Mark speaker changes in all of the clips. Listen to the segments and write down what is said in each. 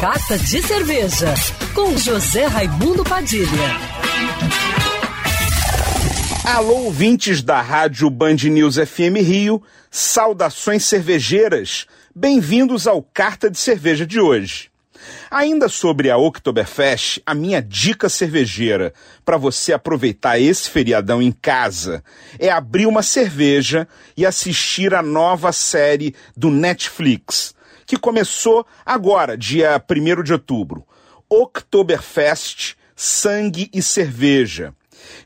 Speaker 1: Carta de Cerveja, com José Raimundo Padilha.
Speaker 2: Alô, ouvintes da Rádio Band News FM Rio, saudações cervejeiras, bem-vindos ao Carta de Cerveja de hoje. Ainda sobre a Oktoberfest, a minha dica cervejeira para você aproveitar esse feriadão em casa é abrir uma cerveja e assistir a nova série do Netflix, que começou agora, dia 1 de outubro. Oktoberfest, Sangue e Cerveja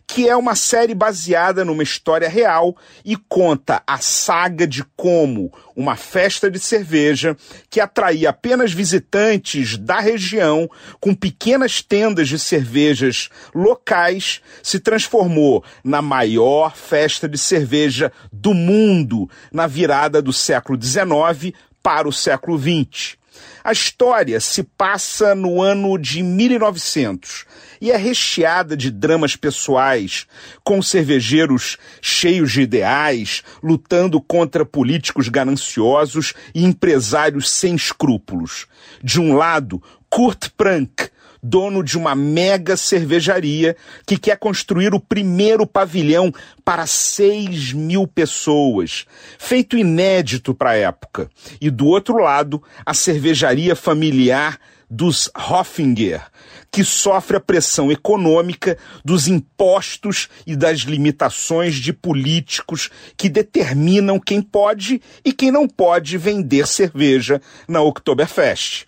Speaker 2: que é uma série baseada numa história real e conta a saga de como uma festa de cerveja que atraía apenas visitantes da região com pequenas tendas de cervejas locais se transformou na maior festa de cerveja do mundo na virada do século XIX para o século XX. A história se passa no ano de 1900 e é recheada de dramas pessoais, com cervejeiros cheios de ideais, lutando contra políticos gananciosos e empresários sem escrúpulos. De um lado, Kurt Prank, dono de uma mega cervejaria que quer construir o primeiro pavilhão para 6 mil pessoas, feito inédito para a época. E do outro lado, a cervejaria familiar dos Hoffinger, que sofre a pressão econômica dos impostos e das limitações de políticos que determinam quem pode e quem não pode vender cerveja na Oktoberfest.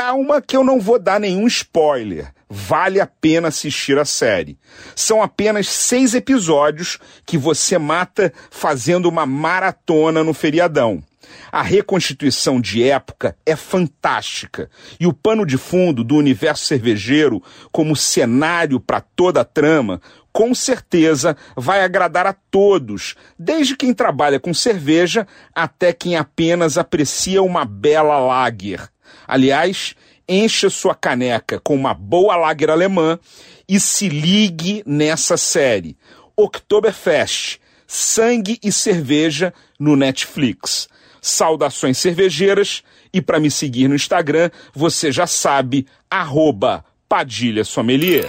Speaker 2: Calma que eu não vou dar nenhum spoiler. Vale a pena assistir a série. São apenas seis episódios que você mata fazendo uma maratona no feriadão. A reconstituição de época é fantástica e o pano de fundo do universo cervejeiro como cenário para toda a trama com certeza vai agradar a todos, desde quem trabalha com cerveja até quem apenas aprecia uma bela lager. Aliás, encha sua caneca com uma boa lager alemã e se ligue nessa série. Oktoberfest, Sangue e Cerveja no Netflix. Saudações cervejeiras e para me seguir no Instagram, você já sabe, arroba Padilha Sommelier.